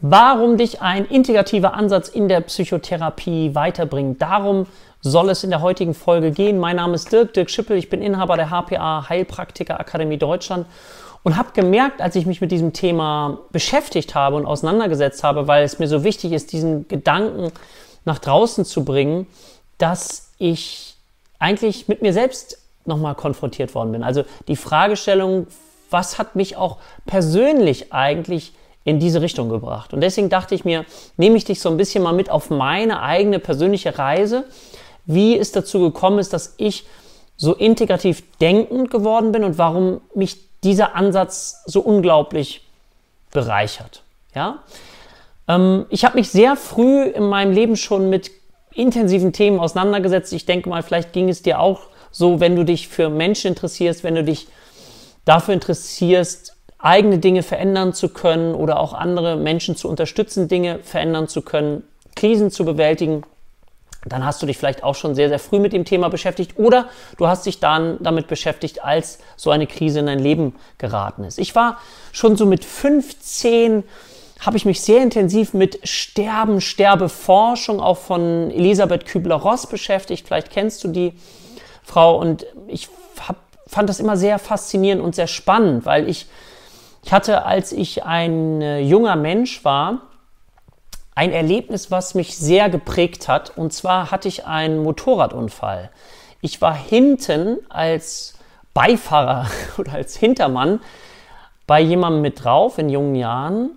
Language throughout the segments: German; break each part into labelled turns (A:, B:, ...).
A: warum dich ein integrativer Ansatz in der Psychotherapie weiterbringt. Darum soll es in der heutigen Folge gehen. Mein Name ist Dirk, Dirk Schippel, ich bin Inhaber der HPA Heilpraktiker Akademie Deutschland und habe gemerkt, als ich mich mit diesem Thema beschäftigt habe und auseinandergesetzt habe, weil es mir so wichtig ist, diesen Gedanken nach draußen zu bringen, dass ich eigentlich mit mir selbst nochmal konfrontiert worden bin. Also die Fragestellung, was hat mich auch persönlich eigentlich in diese Richtung gebracht? Und deswegen dachte ich mir, nehme ich dich so ein bisschen mal mit auf meine eigene persönliche Reise, wie es dazu gekommen ist, dass ich so integrativ denkend geworden bin und warum mich dieser Ansatz so unglaublich bereichert. Ja? Ähm, ich habe mich sehr früh in meinem Leben schon mit intensiven Themen auseinandergesetzt. Ich denke mal, vielleicht ging es dir auch so, wenn du dich für Menschen interessierst, wenn du dich dafür interessierst, eigene Dinge verändern zu können oder auch andere Menschen zu unterstützen, Dinge verändern zu können, Krisen zu bewältigen, dann hast du dich vielleicht auch schon sehr, sehr früh mit dem Thema beschäftigt oder du hast dich dann damit beschäftigt, als so eine Krise in dein Leben geraten ist. Ich war schon so mit 15, habe ich mich sehr intensiv mit Sterben, Sterbeforschung auch von Elisabeth Kübler-Ross beschäftigt. Vielleicht kennst du die Frau und ich hab, fand das immer sehr faszinierend und sehr spannend, weil ich, ich hatte, als ich ein äh, junger Mensch war, ein Erlebnis, was mich sehr geprägt hat. Und zwar hatte ich einen Motorradunfall. Ich war hinten als Beifahrer oder als Hintermann bei jemandem mit drauf in jungen Jahren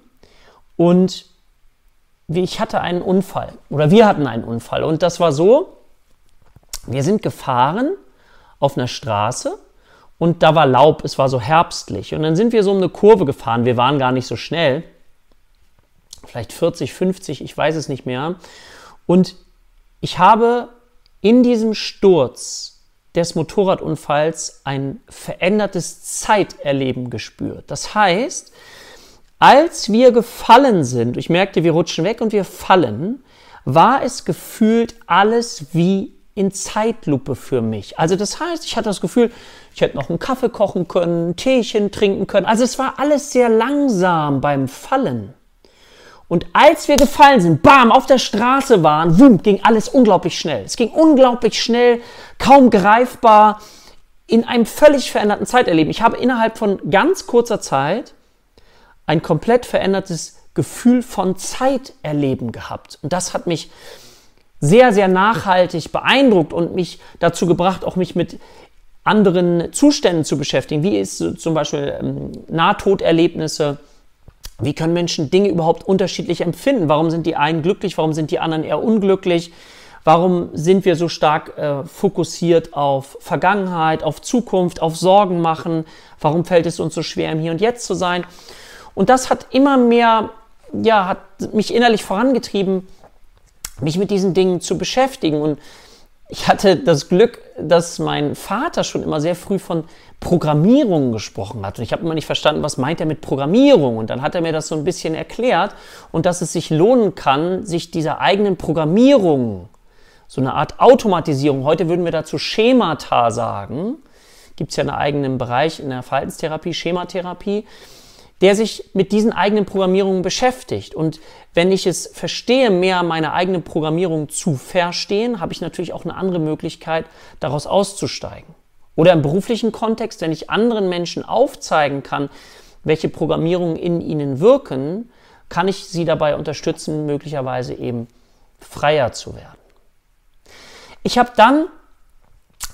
A: und ich hatte einen Unfall oder wir hatten einen Unfall und das war so, wir sind gefahren auf einer Straße und da war Laub, es war so herbstlich und dann sind wir so um eine Kurve gefahren, wir waren gar nicht so schnell vielleicht 40, 50, ich weiß es nicht mehr. Und ich habe in diesem Sturz des Motorradunfalls ein verändertes Zeiterleben gespürt. Das heißt, als wir gefallen sind, ich merkte, wir rutschen weg und wir fallen, war es gefühlt alles wie in Zeitlupe für mich. Also das heißt, ich hatte das Gefühl, ich hätte noch einen Kaffee kochen können, ein Teechen trinken können. Also es war alles sehr langsam beim Fallen. Und als wir gefallen sind, bam, auf der Straße waren, wum, ging alles unglaublich schnell. Es ging unglaublich schnell, kaum greifbar, in einem völlig veränderten Zeiterleben. Ich habe innerhalb von ganz kurzer Zeit ein komplett verändertes Gefühl von Zeiterleben gehabt. Und das hat mich sehr, sehr nachhaltig beeindruckt und mich dazu gebracht, auch mich mit anderen Zuständen zu beschäftigen, wie ist zum Beispiel ähm, Nahtoderlebnisse, wie können Menschen Dinge überhaupt unterschiedlich empfinden? Warum sind die einen glücklich? Warum sind die anderen eher unglücklich? Warum sind wir so stark äh, fokussiert auf Vergangenheit, auf Zukunft, auf Sorgen machen? Warum fällt es uns so schwer, im Hier und Jetzt zu sein? Und das hat immer mehr, ja, hat mich innerlich vorangetrieben, mich mit diesen Dingen zu beschäftigen. Und ich hatte das Glück, dass mein Vater schon immer sehr früh von Programmierung gesprochen hat. Und ich habe immer nicht verstanden, was meint er mit Programmierung. Und dann hat er mir das so ein bisschen erklärt und dass es sich lohnen kann, sich dieser eigenen Programmierung, so eine Art Automatisierung, heute würden wir dazu Schemata sagen, gibt es ja einen eigenen Bereich in der Verhaltenstherapie, Schematherapie, der sich mit diesen eigenen Programmierungen beschäftigt. Und wenn ich es verstehe, mehr meine eigene Programmierung zu verstehen, habe ich natürlich auch eine andere Möglichkeit, daraus auszusteigen. Oder im beruflichen Kontext, wenn ich anderen Menschen aufzeigen kann, welche Programmierungen in ihnen wirken, kann ich sie dabei unterstützen, möglicherweise eben freier zu werden. Ich habe dann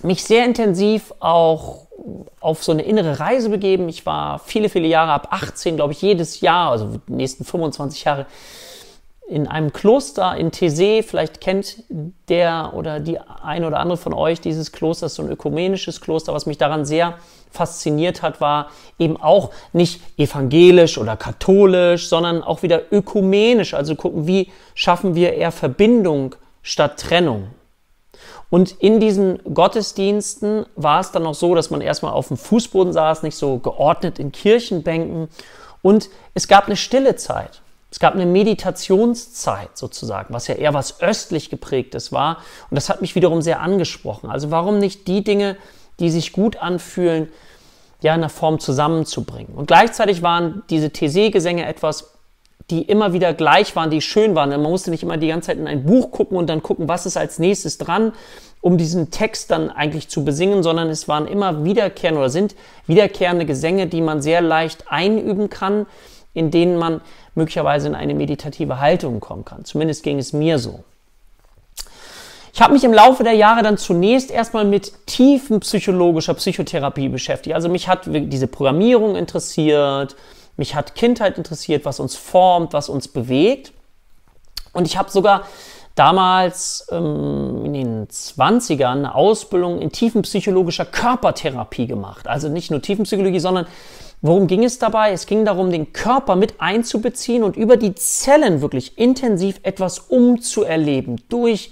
A: mich sehr intensiv auch auf so eine innere Reise begeben. Ich war viele, viele Jahre, ab 18, glaube ich, jedes Jahr, also die nächsten 25 Jahre, in einem Kloster in Thésée. Vielleicht kennt der oder die ein oder andere von euch dieses Kloster, so ein ökumenisches Kloster. Was mich daran sehr fasziniert hat, war eben auch nicht evangelisch oder katholisch, sondern auch wieder ökumenisch. Also gucken, wie schaffen wir eher Verbindung statt Trennung. Und in diesen Gottesdiensten war es dann noch so, dass man erstmal auf dem Fußboden saß, nicht so geordnet in Kirchenbänken. Und es gab eine stille Zeit. Es gab eine Meditationszeit sozusagen, was ja eher was östlich geprägtes war. Und das hat mich wiederum sehr angesprochen. Also warum nicht die Dinge, die sich gut anfühlen, ja in der Form zusammenzubringen. Und gleichzeitig waren diese Thésée-Gesänge etwas, die immer wieder gleich waren, die schön waren. Man musste nicht immer die ganze Zeit in ein Buch gucken und dann gucken, was ist als nächstes dran, um diesen Text dann eigentlich zu besingen, sondern es waren immer wiederkehrende oder sind wiederkehrende Gesänge, die man sehr leicht einüben kann, in denen man möglicherweise in eine meditative Haltung kommen kann. Zumindest ging es mir so. Ich habe mich im Laufe der Jahre dann zunächst erstmal mit tiefen psychologischer Psychotherapie beschäftigt. Also mich hat diese Programmierung interessiert, mich hat Kindheit interessiert, was uns formt, was uns bewegt. Und ich habe sogar damals ähm, in den 20ern eine Ausbildung in tiefenpsychologischer Körpertherapie gemacht. Also nicht nur Tiefenpsychologie, sondern worum ging es dabei? Es ging darum, den Körper mit einzubeziehen und über die Zellen wirklich intensiv etwas umzuerleben durch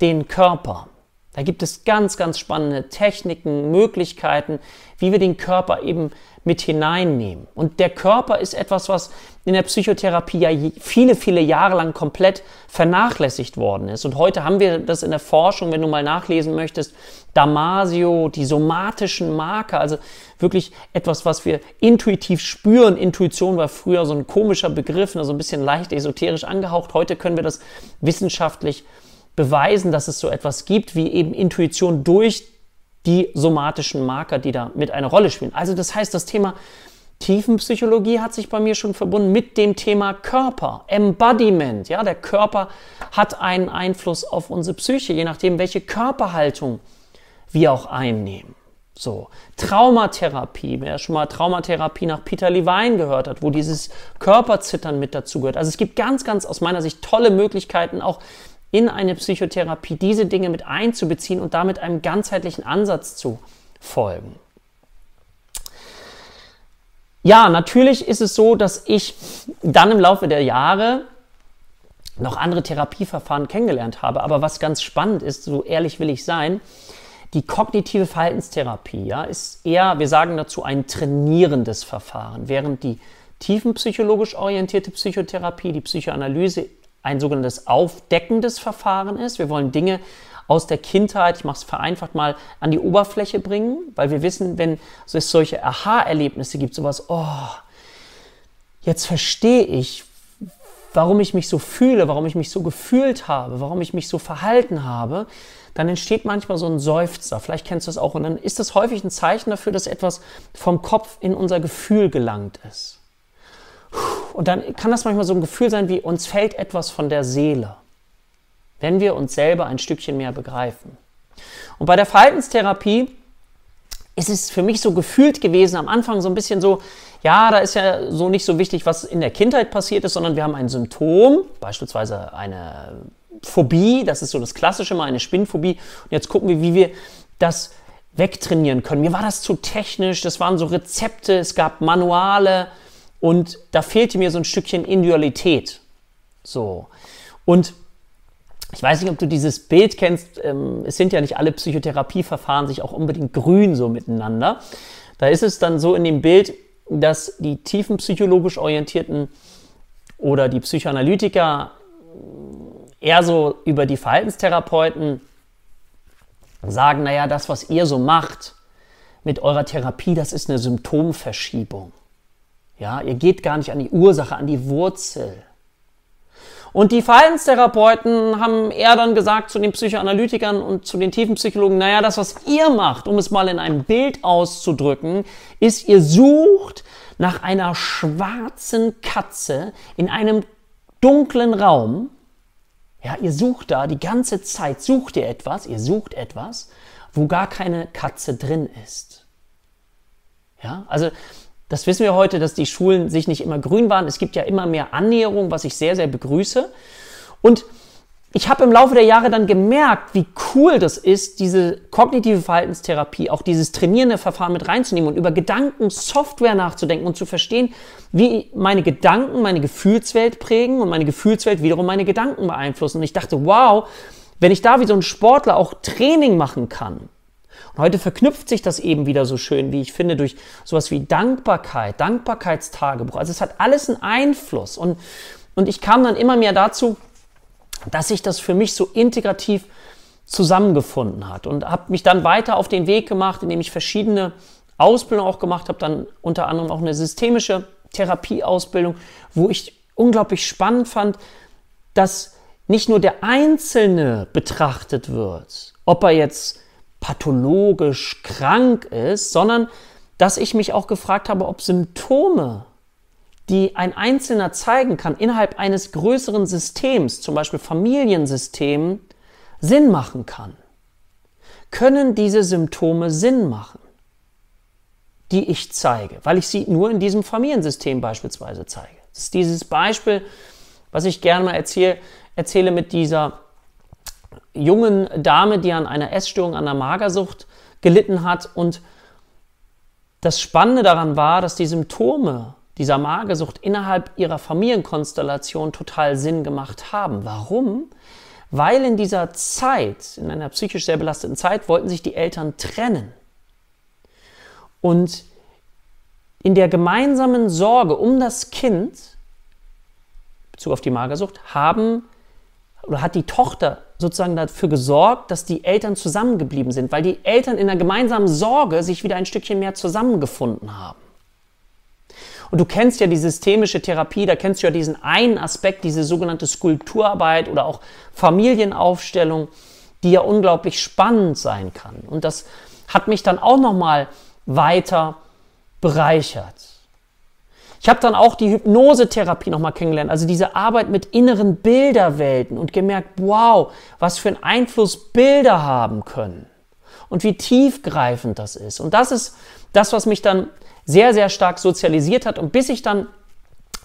A: den Körper. Da gibt es ganz, ganz spannende Techniken, Möglichkeiten, wie wir den Körper eben mit hineinnehmen. Und der Körper ist etwas, was in der Psychotherapie ja viele, viele Jahre lang komplett vernachlässigt worden ist. Und heute haben wir das in der Forschung, wenn du mal nachlesen möchtest, Damasio, die somatischen Marker, also wirklich etwas, was wir intuitiv spüren. Intuition war früher so ein komischer Begriff, also ein bisschen leicht esoterisch angehaucht. Heute können wir das wissenschaftlich beweisen, dass es so etwas gibt wie eben Intuition durch die somatischen Marker, die da mit einer Rolle spielen. Also das heißt, das Thema Tiefenpsychologie hat sich bei mir schon verbunden mit dem Thema Körper, Embodiment. Ja, der Körper hat einen Einfluss auf unsere Psyche, je nachdem, welche Körperhaltung wir auch einnehmen. So, Traumatherapie, wer schon mal Traumatherapie nach Peter Levine gehört hat, wo dieses Körperzittern mit dazu gehört. Also es gibt ganz, ganz aus meiner Sicht tolle Möglichkeiten, auch in eine Psychotherapie diese Dinge mit einzubeziehen und damit einem ganzheitlichen Ansatz zu folgen. Ja, natürlich ist es so, dass ich dann im Laufe der Jahre noch andere Therapieverfahren kennengelernt habe. Aber was ganz spannend ist, so ehrlich will ich sein, die kognitive Verhaltenstherapie ja, ist eher, wir sagen dazu, ein trainierendes Verfahren, während die tiefenpsychologisch orientierte Psychotherapie, die Psychoanalyse ein sogenanntes aufdeckendes Verfahren ist. Wir wollen Dinge aus der Kindheit, ich mache es vereinfacht mal, an die Oberfläche bringen, weil wir wissen, wenn es solche Aha-Erlebnisse gibt, sowas, oh, jetzt verstehe ich, warum ich mich so fühle, warum ich mich so gefühlt habe, warum ich mich so verhalten habe, dann entsteht manchmal so ein Seufzer. Vielleicht kennst du das auch. Und dann ist das häufig ein Zeichen dafür, dass etwas vom Kopf in unser Gefühl gelangt ist. Und dann kann das manchmal so ein Gefühl sein, wie uns fällt etwas von der Seele, wenn wir uns selber ein Stückchen mehr begreifen. Und bei der Verhaltenstherapie ist es für mich so gefühlt gewesen, am Anfang so ein bisschen so, ja, da ist ja so nicht so wichtig, was in der Kindheit passiert ist, sondern wir haben ein Symptom, beispielsweise eine Phobie, das ist so das Klassische mal, eine Spinnphobie. Und jetzt gucken wir, wie wir das wegtrainieren können. Mir war das zu technisch, das waren so Rezepte, es gab Manuale, und da fehlte mir so ein Stückchen Individualität. So. Und ich weiß nicht, ob du dieses Bild kennst. Ähm, es sind ja nicht alle Psychotherapieverfahren sich auch unbedingt grün so miteinander. Da ist es dann so in dem Bild, dass die tiefenpsychologisch orientierten oder die Psychoanalytiker eher so über die Verhaltenstherapeuten sagen, naja, das, was ihr so macht mit eurer Therapie, das ist eine Symptomverschiebung. Ja, ihr geht gar nicht an die Ursache, an die Wurzel. Und die Verhaltenstherapeuten haben eher dann gesagt zu den Psychoanalytikern und zu den Tiefenpsychologen, naja, das, was ihr macht, um es mal in einem Bild auszudrücken, ist, ihr sucht nach einer schwarzen Katze in einem dunklen Raum. Ja, ihr sucht da die ganze Zeit, sucht ihr etwas, ihr sucht etwas, wo gar keine Katze drin ist. Ja, also das wissen wir heute, dass die Schulen sich nicht immer grün waren. Es gibt ja immer mehr Annäherung, was ich sehr, sehr begrüße. Und ich habe im Laufe der Jahre dann gemerkt, wie cool das ist, diese kognitive Verhaltenstherapie, auch dieses trainierende Verfahren mit reinzunehmen und über Gedankensoftware nachzudenken und zu verstehen, wie meine Gedanken meine Gefühlswelt prägen und meine Gefühlswelt wiederum meine Gedanken beeinflussen. Und ich dachte, wow, wenn ich da wie so ein Sportler auch Training machen kann, und heute verknüpft sich das eben wieder so schön, wie ich finde, durch sowas wie Dankbarkeit, Dankbarkeitstagebuch. Also es hat alles einen Einfluss. Und, und ich kam dann immer mehr dazu, dass sich das für mich so integrativ zusammengefunden hat und habe mich dann weiter auf den Weg gemacht, indem ich verschiedene Ausbildungen auch gemacht habe, dann unter anderem auch eine systemische Therapieausbildung, wo ich unglaublich spannend fand, dass nicht nur der Einzelne betrachtet wird, ob er jetzt pathologisch krank ist, sondern dass ich mich auch gefragt habe, ob Symptome, die ein Einzelner zeigen kann innerhalb eines größeren Systems, zum Beispiel Familiensystem, Sinn machen kann. Können diese Symptome Sinn machen, die ich zeige, weil ich sie nur in diesem Familiensystem beispielsweise zeige? Das ist dieses Beispiel, was ich gerne mal erzähle, erzähle mit dieser jungen Dame, die an einer Essstörung, an einer Magersucht gelitten hat. Und das Spannende daran war, dass die Symptome dieser Magersucht innerhalb ihrer Familienkonstellation total Sinn gemacht haben. Warum? Weil in dieser Zeit, in einer psychisch sehr belasteten Zeit, wollten sich die Eltern trennen. Und in der gemeinsamen Sorge um das Kind, Bezug auf die Magersucht, haben oder hat die Tochter sozusagen dafür gesorgt, dass die Eltern zusammengeblieben sind, weil die Eltern in der gemeinsamen Sorge sich wieder ein Stückchen mehr zusammengefunden haben. Und du kennst ja die systemische Therapie, da kennst du ja diesen einen Aspekt, diese sogenannte Skulpturarbeit oder auch Familienaufstellung, die ja unglaublich spannend sein kann. Und das hat mich dann auch nochmal weiter bereichert. Ich habe dann auch die Hypnosetherapie nochmal kennengelernt, also diese Arbeit mit inneren Bilderwelten und gemerkt, wow, was für einen Einfluss Bilder haben können und wie tiefgreifend das ist. Und das ist das, was mich dann sehr, sehr stark sozialisiert hat und bis ich dann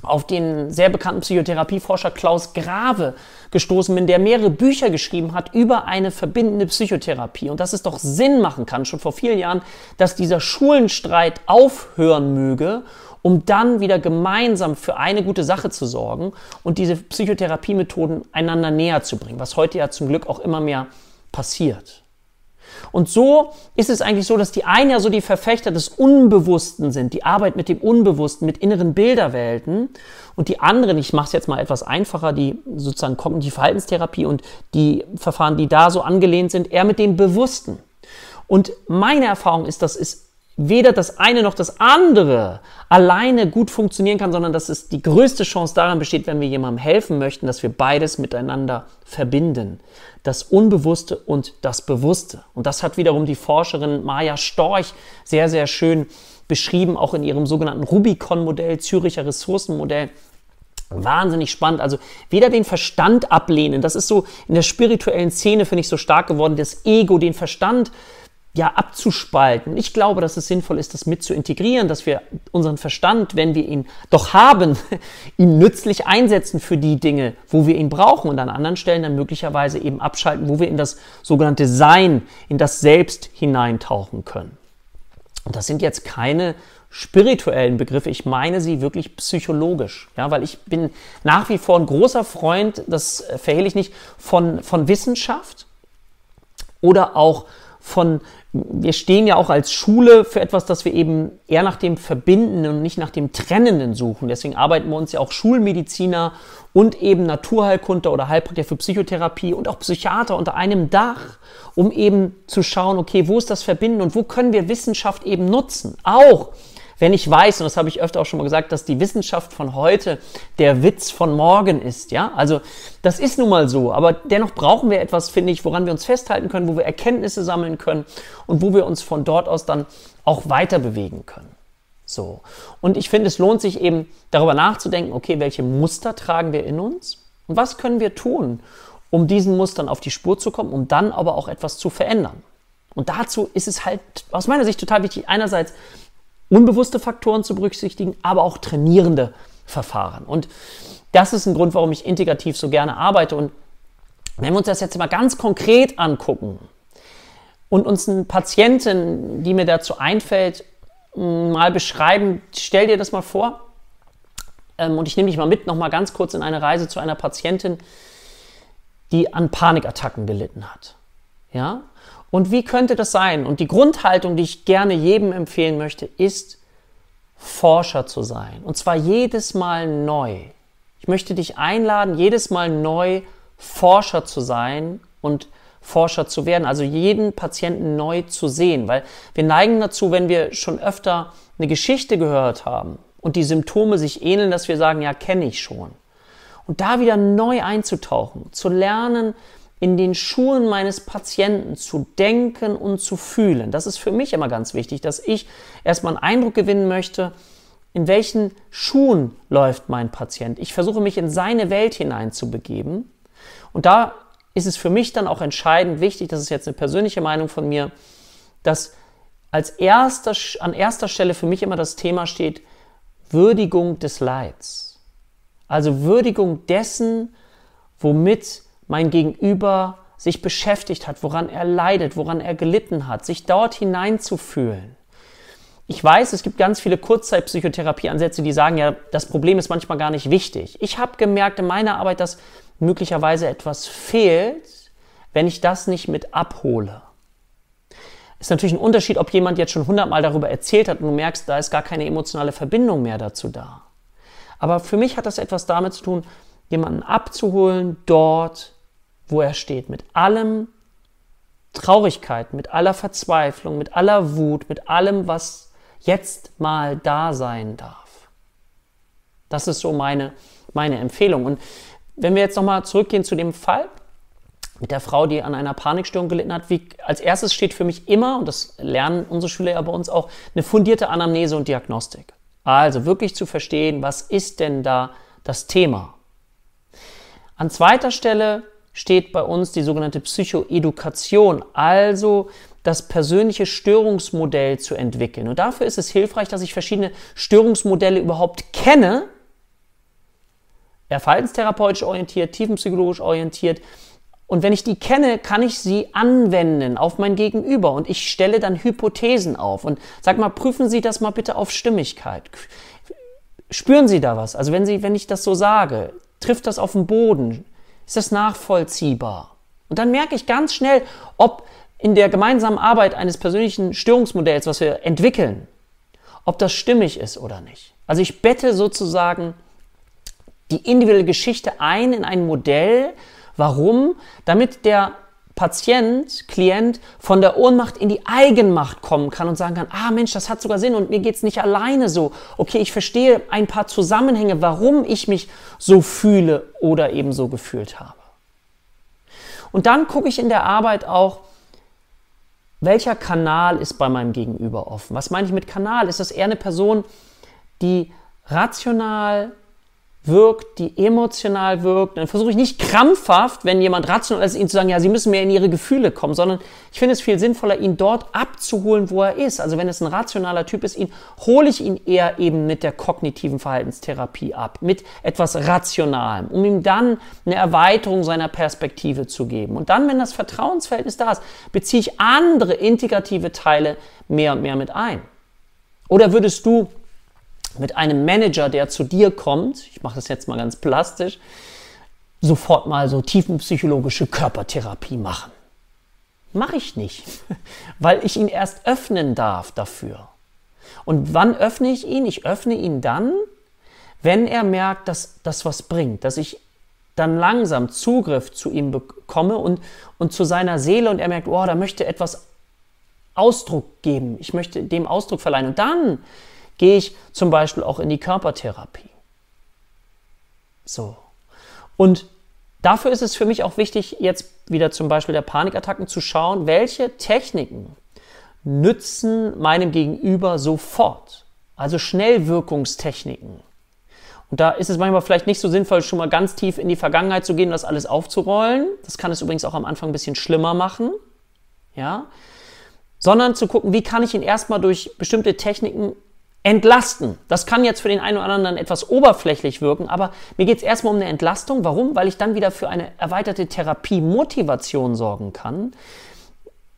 A: auf den sehr bekannten Psychotherapieforscher Klaus Grave gestoßen bin, der mehrere Bücher geschrieben hat über eine verbindende Psychotherapie und dass es doch Sinn machen kann, schon vor vielen Jahren, dass dieser Schulenstreit aufhören möge um dann wieder gemeinsam für eine gute Sache zu sorgen und diese Psychotherapiemethoden einander näher zu bringen, was heute ja zum Glück auch immer mehr passiert. Und so ist es eigentlich so, dass die einen ja so die Verfechter des Unbewussten sind, die Arbeit mit dem Unbewussten, mit inneren Bilderwelten. Und die anderen, ich mache es jetzt mal etwas einfacher, die sozusagen kognitive Verhaltenstherapie und die Verfahren, die da so angelehnt sind, eher mit dem Bewussten. Und meine Erfahrung ist, das ist weder das eine noch das andere alleine gut funktionieren kann, sondern dass es die größte Chance daran besteht, wenn wir jemandem helfen möchten, dass wir beides miteinander verbinden. Das Unbewusste und das Bewusste. Und das hat wiederum die Forscherin Maja Storch sehr, sehr schön beschrieben, auch in ihrem sogenannten Rubicon-Modell, Züricher Ressourcenmodell. Wahnsinnig spannend. Also weder den Verstand ablehnen, das ist so in der spirituellen Szene, finde ich, so stark geworden, das Ego, den Verstand ja, abzuspalten. Ich glaube, dass es sinnvoll ist, das mit zu integrieren, dass wir unseren Verstand, wenn wir ihn doch haben, ihn nützlich einsetzen für die Dinge, wo wir ihn brauchen und an anderen Stellen dann möglicherweise eben abschalten, wo wir in das sogenannte Sein, in das Selbst hineintauchen können. Und das sind jetzt keine spirituellen Begriffe, ich meine sie wirklich psychologisch, ja, weil ich bin nach wie vor ein großer Freund, das verhehle ich nicht, von, von Wissenschaft oder auch von wir stehen ja auch als Schule für etwas, das wir eben eher nach dem Verbindenden und nicht nach dem Trennenden suchen. Deswegen arbeiten wir uns ja auch Schulmediziner und eben Naturheilkunde oder Heilpraktiker für Psychotherapie und auch Psychiater unter einem Dach, um eben zu schauen, okay, wo ist das Verbinden und wo können wir Wissenschaft eben nutzen? Auch wenn ich weiß, und das habe ich öfter auch schon mal gesagt, dass die Wissenschaft von heute der Witz von morgen ist, ja, also das ist nun mal so, aber dennoch brauchen wir etwas, finde ich, woran wir uns festhalten können, wo wir Erkenntnisse sammeln können und wo wir uns von dort aus dann auch weiter bewegen können. So. Und ich finde, es lohnt sich eben darüber nachzudenken, okay, welche Muster tragen wir in uns und was können wir tun, um diesen Mustern auf die Spur zu kommen, um dann aber auch etwas zu verändern. Und dazu ist es halt aus meiner Sicht total wichtig, einerseits unbewusste Faktoren zu berücksichtigen, aber auch trainierende Verfahren. Und das ist ein Grund, warum ich integrativ so gerne arbeite. Und wenn wir uns das jetzt mal ganz konkret angucken und uns eine Patientin, die mir dazu einfällt, mal beschreiben, stell dir das mal vor. Ähm, und ich nehme dich mal mit, noch mal ganz kurz in eine Reise zu einer Patientin, die an Panikattacken gelitten hat. Ja? Und wie könnte das sein? Und die Grundhaltung, die ich gerne jedem empfehlen möchte, ist, Forscher zu sein. Und zwar jedes Mal neu. Ich möchte dich einladen, jedes Mal neu Forscher zu sein und Forscher zu werden, also jeden Patienten neu zu sehen, weil wir neigen dazu, wenn wir schon öfter eine Geschichte gehört haben und die Symptome sich ähneln, dass wir sagen, ja, kenne ich schon. Und da wieder neu einzutauchen, zu lernen, in den Schuhen meines Patienten zu denken und zu fühlen. Das ist für mich immer ganz wichtig, dass ich erstmal einen Eindruck gewinnen möchte, in welchen Schuhen läuft mein Patient. Ich versuche mich in seine Welt hineinzubegeben. Und da ist es für mich dann auch entscheidend wichtig, das ist jetzt eine persönliche Meinung von mir, dass als erster, an erster Stelle für mich immer das Thema steht, Würdigung des Leids. Also Würdigung dessen, womit mein Gegenüber sich beschäftigt hat, woran er leidet, woran er gelitten hat, sich dort hineinzufühlen. Ich weiß, es gibt ganz viele Kurzzeitpsychotherapieansätze, die sagen, ja, das Problem ist manchmal gar nicht wichtig. Ich habe gemerkt in meiner Arbeit, dass möglicherweise etwas fehlt, wenn ich das nicht mit abhole. Ist natürlich ein Unterschied, ob jemand jetzt schon hundertmal darüber erzählt hat und du merkst, da ist gar keine emotionale Verbindung mehr dazu da. Aber für mich hat das etwas damit zu tun, jemanden abzuholen dort, wo er steht, mit allem Traurigkeit, mit aller Verzweiflung, mit aller Wut, mit allem, was jetzt mal da sein darf. Das ist so meine, meine Empfehlung. Und wenn wir jetzt nochmal zurückgehen zu dem Fall mit der Frau, die an einer Panikstörung gelitten hat, wie, als erstes steht für mich immer, und das lernen unsere Schüler ja bei uns auch, eine fundierte Anamnese und Diagnostik. Also wirklich zu verstehen, was ist denn da das Thema? An zweiter Stelle steht bei uns die sogenannte Psychoedukation, also das persönliche Störungsmodell zu entwickeln. Und dafür ist es hilfreich, dass ich verschiedene Störungsmodelle überhaupt kenne, eher verhaltenstherapeutisch orientiert, tiefenpsychologisch orientiert. Und wenn ich die kenne, kann ich sie anwenden auf mein Gegenüber und ich stelle dann Hypothesen auf. Und sag mal, prüfen Sie das mal bitte auf Stimmigkeit. Spüren Sie da was? Also wenn Sie, wenn ich das so sage, trifft das auf den Boden? Ist das nachvollziehbar? Und dann merke ich ganz schnell, ob in der gemeinsamen Arbeit eines persönlichen Störungsmodells, was wir entwickeln, ob das stimmig ist oder nicht. Also ich bette sozusagen die individuelle Geschichte ein in ein Modell. Warum? Damit der Patient, Klient von der Ohnmacht in die Eigenmacht kommen kann und sagen kann, ah Mensch, das hat sogar Sinn und mir geht es nicht alleine so. Okay, ich verstehe ein paar Zusammenhänge, warum ich mich so fühle oder eben so gefühlt habe. Und dann gucke ich in der Arbeit auch, welcher Kanal ist bei meinem Gegenüber offen. Was meine ich mit Kanal? Ist das eher eine Person, die rational wirkt, die emotional wirkt. Dann versuche ich nicht krampfhaft, wenn jemand rational ist, ihnen zu sagen, ja, sie müssen mehr in ihre Gefühle kommen, sondern ich finde es viel sinnvoller, ihn dort abzuholen, wo er ist. Also wenn es ein rationaler Typ ist, ihn hole ich ihn eher eben mit der kognitiven Verhaltenstherapie ab, mit etwas Rationalem, um ihm dann eine Erweiterung seiner Perspektive zu geben. Und dann, wenn das Vertrauensverhältnis da ist, beziehe ich andere integrative Teile mehr und mehr mit ein. Oder würdest du mit einem Manager, der zu dir kommt, ich mache das jetzt mal ganz plastisch, sofort mal so tiefenpsychologische Körpertherapie machen. Mache ich nicht, weil ich ihn erst öffnen darf dafür. Und wann öffne ich ihn? Ich öffne ihn dann, wenn er merkt, dass das was bringt, dass ich dann langsam Zugriff zu ihm bekomme und, und zu seiner Seele und er merkt, oh, da möchte etwas Ausdruck geben, ich möchte dem Ausdruck verleihen. Und dann gehe ich zum Beispiel auch in die Körpertherapie. So. Und dafür ist es für mich auch wichtig, jetzt wieder zum Beispiel der Panikattacken zu schauen, welche Techniken nützen meinem Gegenüber sofort. Also Schnellwirkungstechniken. Und da ist es manchmal vielleicht nicht so sinnvoll, schon mal ganz tief in die Vergangenheit zu gehen und das alles aufzurollen. Das kann es übrigens auch am Anfang ein bisschen schlimmer machen. Ja. Sondern zu gucken, wie kann ich ihn erstmal durch bestimmte Techniken Entlasten. Das kann jetzt für den einen oder anderen etwas oberflächlich wirken, aber mir geht es erstmal um eine Entlastung. Warum? Weil ich dann wieder für eine erweiterte Therapiemotivation sorgen kann,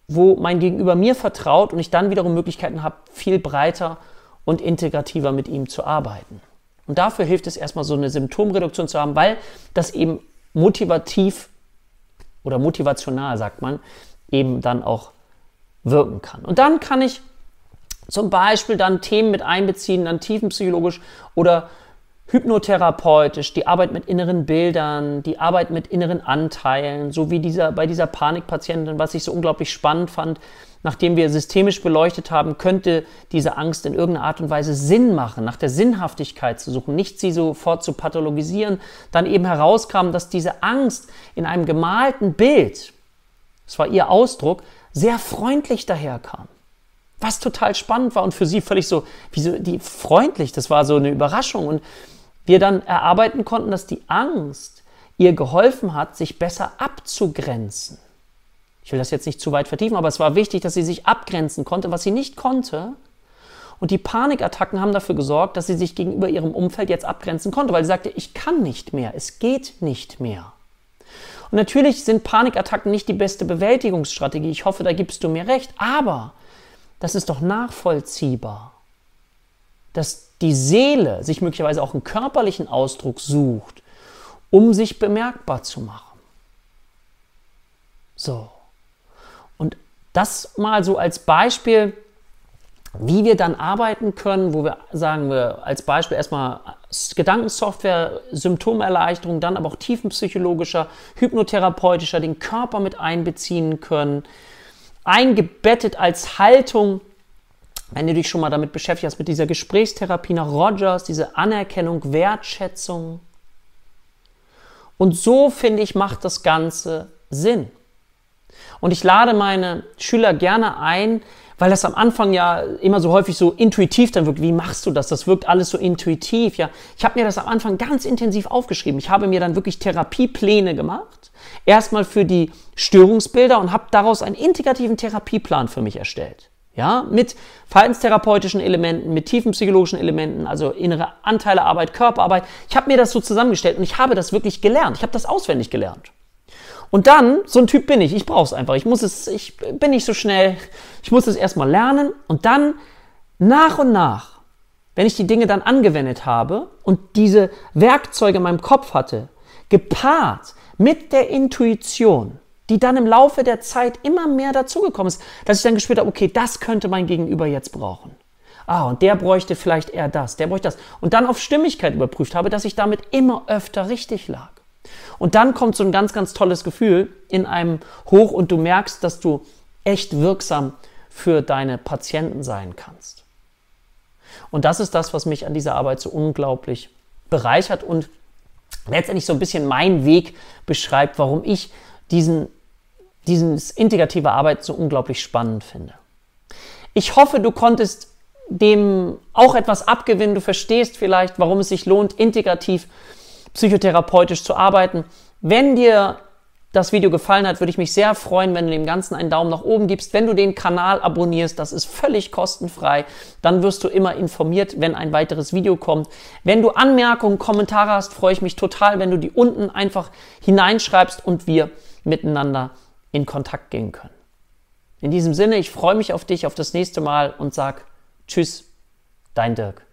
A: wo mein Gegenüber mir vertraut und ich dann wiederum Möglichkeiten habe, viel breiter und integrativer mit ihm zu arbeiten. Und dafür hilft es erstmal so eine Symptomreduktion zu haben, weil das eben motivativ oder motivational, sagt man, eben dann auch wirken kann. Und dann kann ich zum Beispiel dann Themen mit einbeziehen, dann tiefenpsychologisch oder hypnotherapeutisch, die Arbeit mit inneren Bildern, die Arbeit mit inneren Anteilen, so wie dieser, bei dieser Panikpatientin, was ich so unglaublich spannend fand, nachdem wir systemisch beleuchtet haben, könnte diese Angst in irgendeiner Art und Weise Sinn machen, nach der Sinnhaftigkeit zu suchen, nicht sie sofort zu pathologisieren, dann eben herauskam, dass diese Angst in einem gemalten Bild, das war ihr Ausdruck, sehr freundlich daherkam. Was total spannend war und für sie völlig so, wie so die freundlich, das war so eine Überraschung. Und wir dann erarbeiten konnten, dass die Angst ihr geholfen hat, sich besser abzugrenzen. Ich will das jetzt nicht zu weit vertiefen, aber es war wichtig, dass sie sich abgrenzen konnte, was sie nicht konnte. Und die Panikattacken haben dafür gesorgt, dass sie sich gegenüber ihrem Umfeld jetzt abgrenzen konnte, weil sie sagte, ich kann nicht mehr, es geht nicht mehr. Und natürlich sind Panikattacken nicht die beste Bewältigungsstrategie. Ich hoffe, da gibst du mir recht. Aber das ist doch nachvollziehbar, dass die Seele sich möglicherweise auch einen körperlichen Ausdruck sucht, um sich bemerkbar zu machen. So. Und das mal so als Beispiel, wie wir dann arbeiten können, wo wir sagen wir als Beispiel erstmal Gedankensoftware, Symptomerleichterung, dann aber auch tiefenpsychologischer, hypnotherapeutischer, den Körper mit einbeziehen können, eingebettet als Haltung, wenn du dich schon mal damit beschäftigt hast, mit dieser Gesprächstherapie nach Rogers, diese Anerkennung, Wertschätzung. Und so, finde ich, macht das Ganze Sinn. Und ich lade meine Schüler gerne ein, weil das am Anfang ja immer so häufig so intuitiv dann wirkt. Wie machst du das? Das wirkt alles so intuitiv. Ja, ich habe mir das am Anfang ganz intensiv aufgeschrieben. Ich habe mir dann wirklich Therapiepläne gemacht. Erstmal für die Störungsbilder und habe daraus einen integrativen Therapieplan für mich erstellt. Ja, mit verhaltenstherapeutischen Elementen, mit tiefen psychologischen Elementen, also innere Anteilearbeit, Körperarbeit. Ich habe mir das so zusammengestellt und ich habe das wirklich gelernt. Ich habe das auswendig gelernt. Und dann, so ein Typ bin ich, ich brauche es einfach. Ich muss es, ich bin nicht so schnell. Ich muss es erstmal lernen und dann nach und nach, wenn ich die Dinge dann angewendet habe und diese Werkzeuge in meinem Kopf hatte, gepaart mit der Intuition, die dann im Laufe der Zeit immer mehr dazugekommen ist, dass ich dann gespürt habe, okay, das könnte mein Gegenüber jetzt brauchen. Ah, und der bräuchte vielleicht eher das, der bräuchte das. Und dann auf Stimmigkeit überprüft habe, dass ich damit immer öfter richtig lag. Und dann kommt so ein ganz, ganz tolles Gefühl in einem hoch und du merkst, dass du echt wirksam für deine Patienten sein kannst. Und das ist das, was mich an dieser Arbeit so unglaublich bereichert und letztendlich so ein bisschen mein Weg beschreibt, warum ich diesen, dieses integrative Arbeit so unglaublich spannend finde. Ich hoffe, du konntest dem auch etwas abgewinnen. Du verstehst vielleicht, warum es sich lohnt, integrativ psychotherapeutisch zu arbeiten. Wenn dir das Video gefallen hat, würde ich mich sehr freuen, wenn du dem Ganzen einen Daumen nach oben gibst. Wenn du den Kanal abonnierst, das ist völlig kostenfrei, dann wirst du immer informiert, wenn ein weiteres Video kommt. Wenn du Anmerkungen, Kommentare hast, freue ich mich total, wenn du die unten einfach hineinschreibst und wir miteinander in Kontakt gehen können. In diesem Sinne, ich freue mich auf dich, auf das nächste Mal und sag Tschüss, dein Dirk.